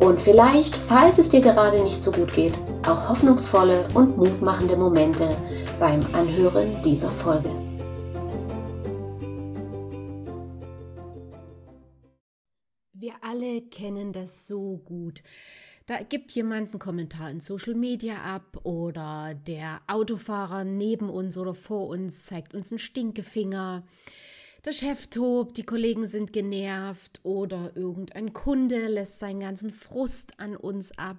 und vielleicht, falls es dir gerade nicht so gut geht, auch hoffnungsvolle und mutmachende Momente beim Anhören dieser Folge. Wir alle kennen das so gut. Da gibt jemand einen Kommentar in Social Media ab oder der Autofahrer neben uns oder vor uns zeigt uns einen Stinkefinger. Der Chef tobt, die Kollegen sind genervt oder irgendein Kunde lässt seinen ganzen Frust an uns ab.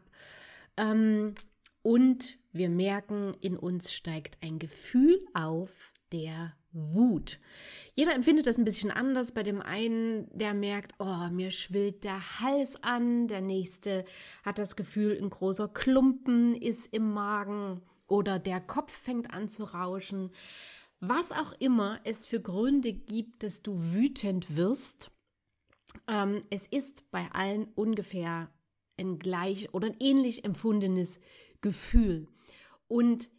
Ähm, und wir merken, in uns steigt ein Gefühl auf der Wut. Jeder empfindet das ein bisschen anders. Bei dem einen, der merkt, oh, mir schwillt der Hals an. Der nächste hat das Gefühl, ein großer Klumpen ist im Magen oder der Kopf fängt an zu rauschen. Was auch immer es für Gründe gibt, dass du wütend wirst, ähm, es ist bei allen ungefähr ein gleich oder ein ähnlich empfundenes Gefühl. Und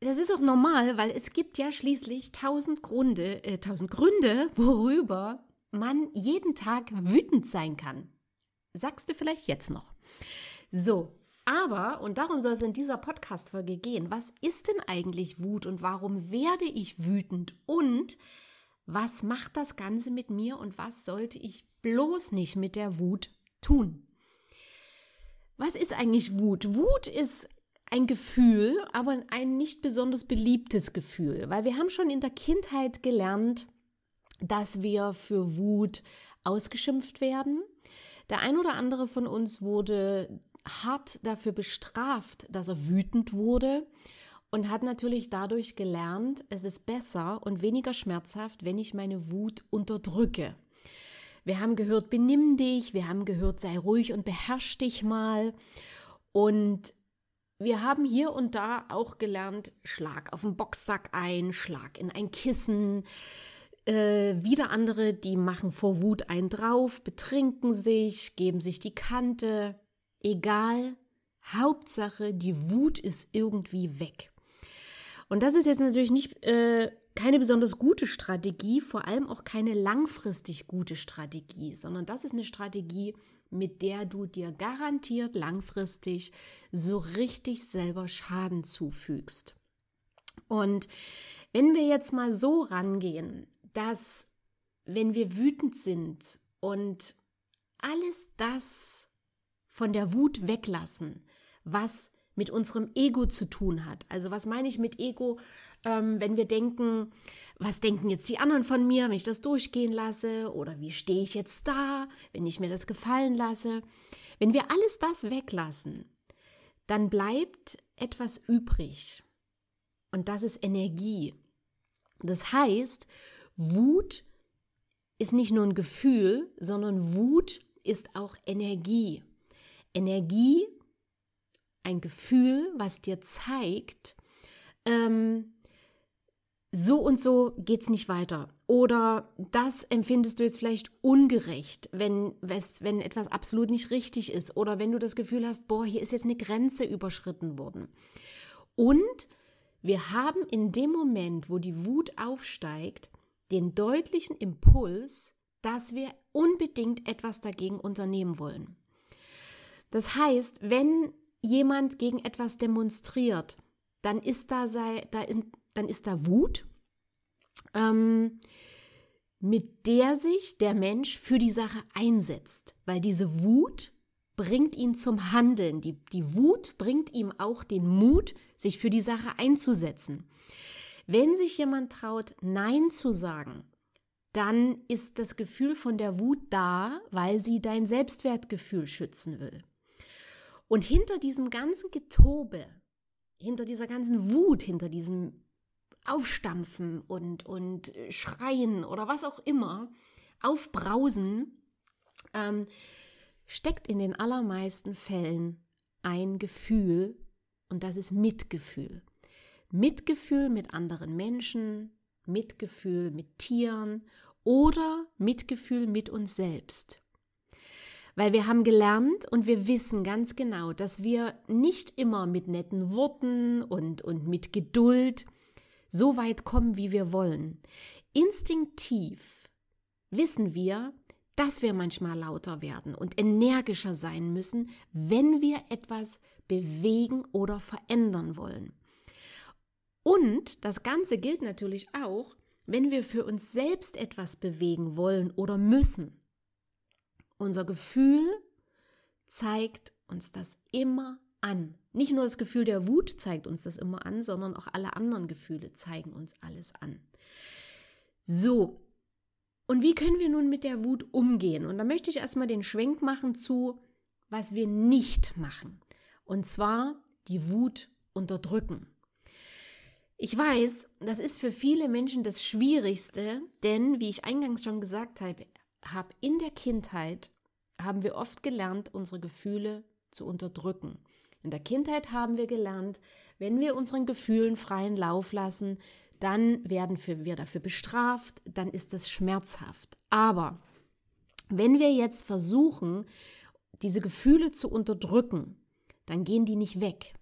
das ist auch normal, weil es gibt ja schließlich tausend Gründe, äh, tausend Gründe, worüber man jeden Tag wütend sein kann. Sagst du vielleicht jetzt noch. So, aber, und darum soll es in dieser Podcast-Folge gehen, was ist denn eigentlich Wut und warum werde ich wütend und was macht das Ganze mit mir und was sollte ich bloß nicht mit der Wut tun? Was ist eigentlich Wut? Wut ist ein Gefühl, aber ein nicht besonders beliebtes Gefühl, weil wir haben schon in der Kindheit gelernt, dass wir für Wut ausgeschimpft werden. Der ein oder andere von uns wurde hart dafür bestraft, dass er wütend wurde und hat natürlich dadurch gelernt, es ist besser und weniger schmerzhaft, wenn ich meine Wut unterdrücke. Wir haben gehört, benimm dich, wir haben gehört, sei ruhig und beherrsch dich mal. Und wir haben hier und da auch gelernt, schlag auf den Boxsack ein, schlag in ein Kissen. Äh, wieder andere, die machen vor Wut einen drauf, betrinken sich, geben sich die Kante egal, Hauptsache, die Wut ist irgendwie weg. Und das ist jetzt natürlich nicht äh, keine besonders gute Strategie, vor allem auch keine langfristig gute Strategie, sondern das ist eine Strategie, mit der du dir garantiert langfristig so richtig selber Schaden zufügst. Und wenn wir jetzt mal so rangehen, dass wenn wir wütend sind und alles das von der Wut weglassen, was mit unserem Ego zu tun hat. Also was meine ich mit Ego, ähm, wenn wir denken, was denken jetzt die anderen von mir, wenn ich das durchgehen lasse? Oder wie stehe ich jetzt da, wenn ich mir das gefallen lasse? Wenn wir alles das weglassen, dann bleibt etwas übrig. Und das ist Energie. Das heißt, Wut ist nicht nur ein Gefühl, sondern Wut ist auch Energie. Energie, ein Gefühl, was dir zeigt, ähm, so und so geht es nicht weiter. Oder das empfindest du jetzt vielleicht ungerecht, wenn, wenn etwas absolut nicht richtig ist. Oder wenn du das Gefühl hast, boah, hier ist jetzt eine Grenze überschritten worden. Und wir haben in dem Moment, wo die Wut aufsteigt, den deutlichen Impuls, dass wir unbedingt etwas dagegen unternehmen wollen. Das heißt, wenn jemand gegen etwas demonstriert, dann ist da, sei, da in, dann ist da Wut, ähm, mit der sich der Mensch für die Sache einsetzt, weil diese Wut bringt ihn zum Handeln. Die, die Wut bringt ihm auch den Mut, sich für die Sache einzusetzen. Wenn sich jemand traut, Nein zu sagen, dann ist das Gefühl von der Wut da, weil sie dein Selbstwertgefühl schützen will. Und hinter diesem ganzen Getobe, hinter dieser ganzen Wut, hinter diesem Aufstampfen und, und Schreien oder was auch immer, Aufbrausen, ähm, steckt in den allermeisten Fällen ein Gefühl Und das ist Mitgefühl. Mitgefühl mit anderen Menschen, Mitgefühl mit Tieren oder Mitgefühl mit uns selbst. Weil wir haben gelernt und wir wissen ganz genau, dass wir nicht immer mit netten Worten und, und mit Geduld so weit kommen, wie wir wollen. Instinktiv wissen wir, dass wir manchmal lauter werden und energischer sein müssen, wenn wir etwas bewegen oder verändern wollen. Und das Ganze gilt natürlich auch, wenn wir für uns selbst etwas bewegen wollen oder müssen. Unser Gefühl zeigt uns das immer an. Nicht nur das Gefühl der Wut zeigt uns das immer an, sondern auch alle anderen Gefühle zeigen uns alles an. So, und wie können wir nun mit der Wut umgehen? Und da möchte ich erstmal den Schwenk machen zu, was wir nicht machen. Und zwar die Wut unterdrücken. Ich weiß, das ist für viele Menschen das Schwierigste, denn wie ich eingangs schon gesagt habe, habe in der Kindheit haben wir oft gelernt, unsere Gefühle zu unterdrücken. In der Kindheit haben wir gelernt, wenn wir unseren Gefühlen freien Lauf lassen, dann werden wir dafür bestraft, dann ist das schmerzhaft. Aber wenn wir jetzt versuchen, diese Gefühle zu unterdrücken, dann gehen die nicht weg.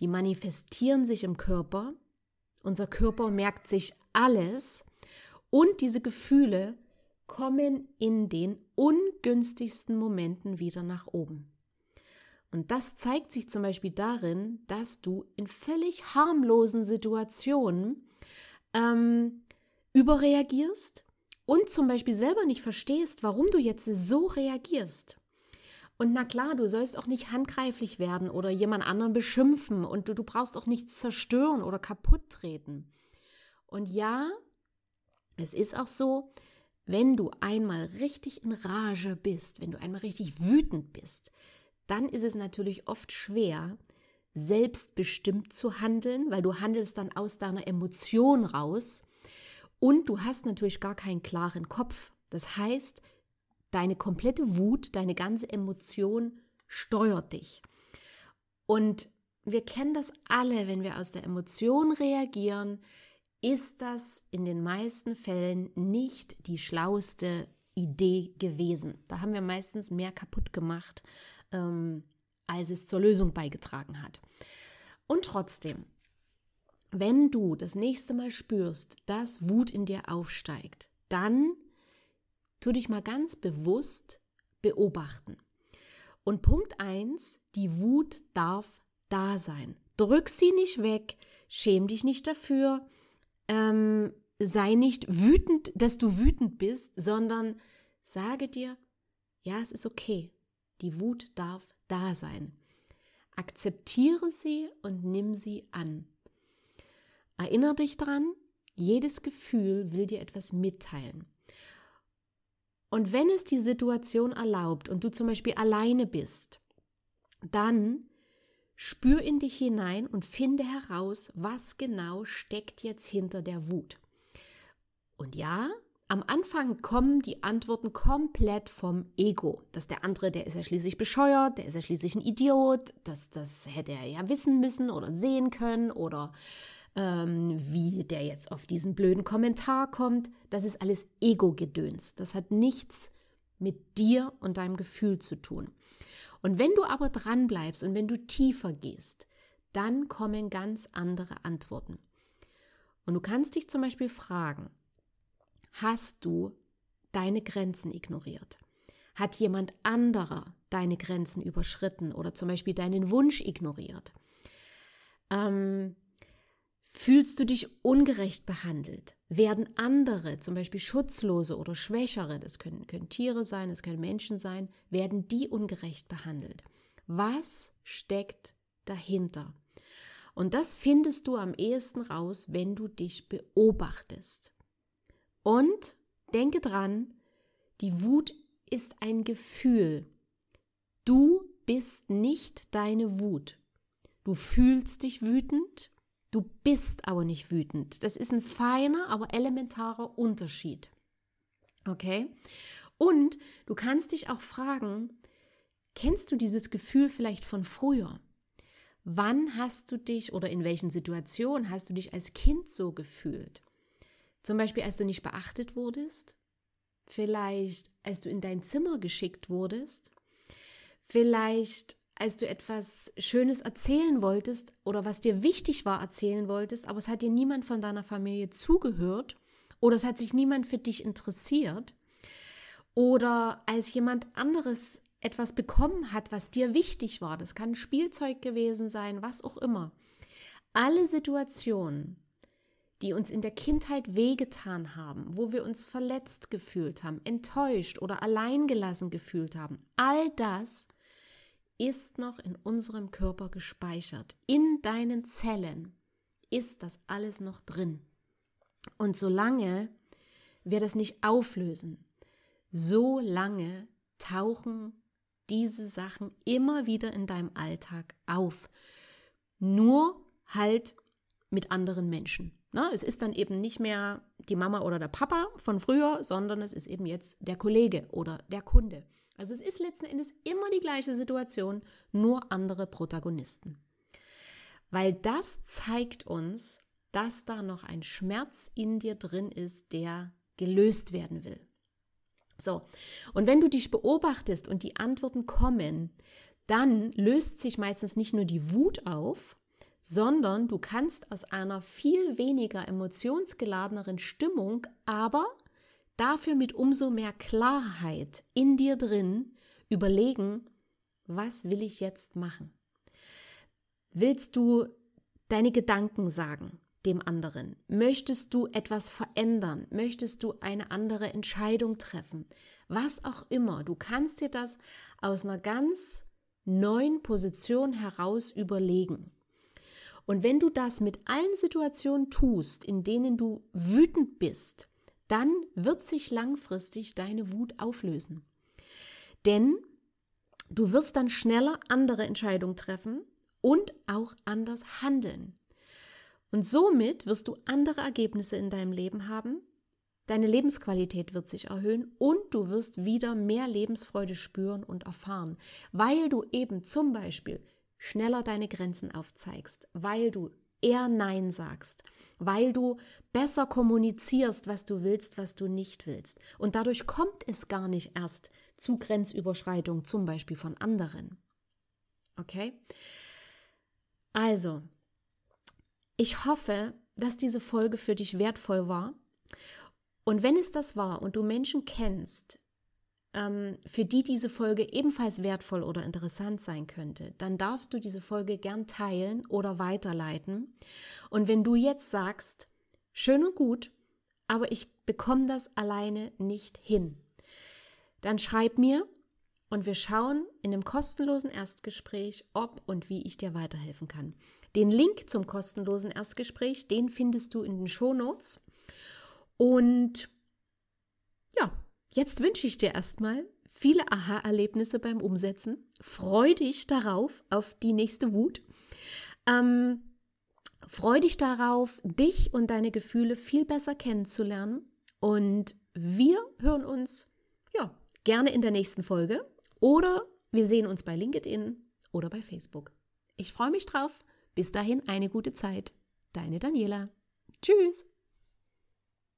Die manifestieren sich im Körper. Unser Körper merkt sich alles und diese Gefühle kommen in den ungünstigsten Momenten wieder nach oben. Und das zeigt sich zum Beispiel darin, dass du in völlig harmlosen Situationen ähm, überreagierst und zum Beispiel selber nicht verstehst, warum du jetzt so reagierst. Und na klar, du sollst auch nicht handgreiflich werden oder jemand anderen beschimpfen und du, du brauchst auch nichts zerstören oder kaputt treten. Und ja, es ist auch so, wenn du einmal richtig in Rage bist, wenn du einmal richtig wütend bist, dann ist es natürlich oft schwer, selbstbestimmt zu handeln, weil du handelst dann aus deiner Emotion raus und du hast natürlich gar keinen klaren Kopf. Das heißt, Deine komplette Wut, deine ganze Emotion steuert dich. Und wir kennen das alle, wenn wir aus der Emotion reagieren, ist das in den meisten Fällen nicht die schlauste Idee gewesen. Da haben wir meistens mehr kaputt gemacht, ähm, als es zur Lösung beigetragen hat. Und trotzdem, wenn du das nächste Mal spürst, dass Wut in dir aufsteigt, dann tu dich mal ganz bewusst beobachten. Und Punkt 1, die Wut darf da sein. Drück sie nicht weg, schäm dich nicht dafür, ähm, sei nicht wütend, dass du wütend bist, sondern sage dir, ja, es ist okay, die Wut darf da sein. Akzeptiere sie und nimm sie an. Erinnere dich dran, jedes Gefühl will dir etwas mitteilen. Und wenn es die Situation erlaubt und du zum Beispiel alleine bist, dann spür in dich hinein und finde heraus, was genau steckt jetzt hinter der Wut. Und ja, am Anfang kommen die Antworten komplett vom Ego. Dass der andere, der ist ja schließlich bescheuert, der ist ja schließlich ein Idiot, das, das hätte er ja wissen müssen oder sehen können oder ähm, wie der jetzt auf diesen blöden Kommentar kommt. Das ist alles Ego-Gedöns. Das hat nichts mit dir und deinem Gefühl zu tun. Und wenn du aber dran bleibst und wenn du tiefer gehst, dann kommen ganz andere Antworten. Und du kannst dich zum Beispiel fragen, hast du deine Grenzen ignoriert? Hat jemand anderer deine Grenzen überschritten oder zum Beispiel deinen Wunsch ignoriert? Ähm, Fühlst du dich ungerecht behandelt? Werden andere, zum Beispiel Schutzlose oder Schwächere, das können, können Tiere sein, das können Menschen sein, werden die ungerecht behandelt? Was steckt dahinter? Und das findest du am ehesten raus, wenn du dich beobachtest. Und denke dran, die Wut ist ein Gefühl. Du bist nicht deine Wut. Du fühlst dich wütend, Du bist aber nicht wütend. Das ist ein feiner, aber elementarer Unterschied. Okay? Und du kannst dich auch fragen, kennst du dieses Gefühl vielleicht von früher? Wann hast du dich oder in welchen Situationen hast du dich als Kind so gefühlt? Zum Beispiel, als du nicht beachtet wurdest, vielleicht als du in dein Zimmer geschickt wurdest, vielleicht als du etwas Schönes erzählen wolltest oder was dir wichtig war erzählen wolltest, aber es hat dir niemand von deiner Familie zugehört oder es hat sich niemand für dich interessiert oder als jemand anderes etwas bekommen hat, was dir wichtig war. Das kann Spielzeug gewesen sein, was auch immer. Alle Situationen, die uns in der Kindheit wehgetan haben, wo wir uns verletzt gefühlt haben, enttäuscht oder alleingelassen gefühlt haben, all das ist noch in unserem Körper gespeichert. In deinen Zellen ist das alles noch drin. Und solange wir das nicht auflösen, so lange tauchen diese Sachen immer wieder in deinem Alltag auf. Nur halt mit anderen Menschen. Na, es ist dann eben nicht mehr die Mama oder der Papa von früher, sondern es ist eben jetzt der Kollege oder der Kunde. Also es ist letzten Endes immer die gleiche Situation, nur andere Protagonisten. Weil das zeigt uns, dass da noch ein Schmerz in dir drin ist, der gelöst werden will. So, und wenn du dich beobachtest und die Antworten kommen, dann löst sich meistens nicht nur die Wut auf, sondern du kannst aus einer viel weniger emotionsgeladeneren Stimmung, aber dafür mit umso mehr Klarheit in dir drin überlegen, was will ich jetzt machen? Willst du deine Gedanken sagen? dem anderen? Möchtest du etwas verändern? Möchtest du eine andere Entscheidung treffen? Was auch immer. Du kannst dir das aus einer ganz neuen Position heraus überlegen. Und wenn du das mit allen Situationen tust, in denen du wütend bist, dann wird sich langfristig deine Wut auflösen. Denn du wirst dann schneller andere Entscheidungen treffen und auch anders handeln. Und somit wirst du andere Ergebnisse in deinem Leben haben, deine Lebensqualität wird sich erhöhen und du wirst wieder mehr Lebensfreude spüren und erfahren, weil du eben zum Beispiel schneller deine Grenzen aufzeigst, weil du eher Nein sagst, weil du besser kommunizierst, was du willst, was du nicht willst. Und dadurch kommt es gar nicht erst zu Grenzüberschreitung, zum Beispiel von anderen. Okay? Also, ich hoffe, dass diese Folge für dich wertvoll war. Und wenn es das war und du Menschen kennst, für die diese Folge ebenfalls wertvoll oder interessant sein könnte, dann darfst du diese Folge gern teilen oder weiterleiten. Und wenn du jetzt sagst, schön und gut, aber ich bekomme das alleine nicht hin, dann schreib mir und wir schauen in einem kostenlosen Erstgespräch, ob und wie ich dir weiterhelfen kann. Den Link zum kostenlosen Erstgespräch, den findest du in den Shownotes. Und ja, jetzt wünsche ich dir erstmal viele Aha-Erlebnisse beim Umsetzen. Freu dich darauf, auf die nächste Wut. Ähm, freu dich darauf, dich und deine Gefühle viel besser kennenzulernen. Und wir hören uns ja gerne in der nächsten Folge. Oder wir sehen uns bei LinkedIn oder bei Facebook. Ich freue mich drauf. Bis dahin eine gute Zeit. Deine Daniela. Tschüss.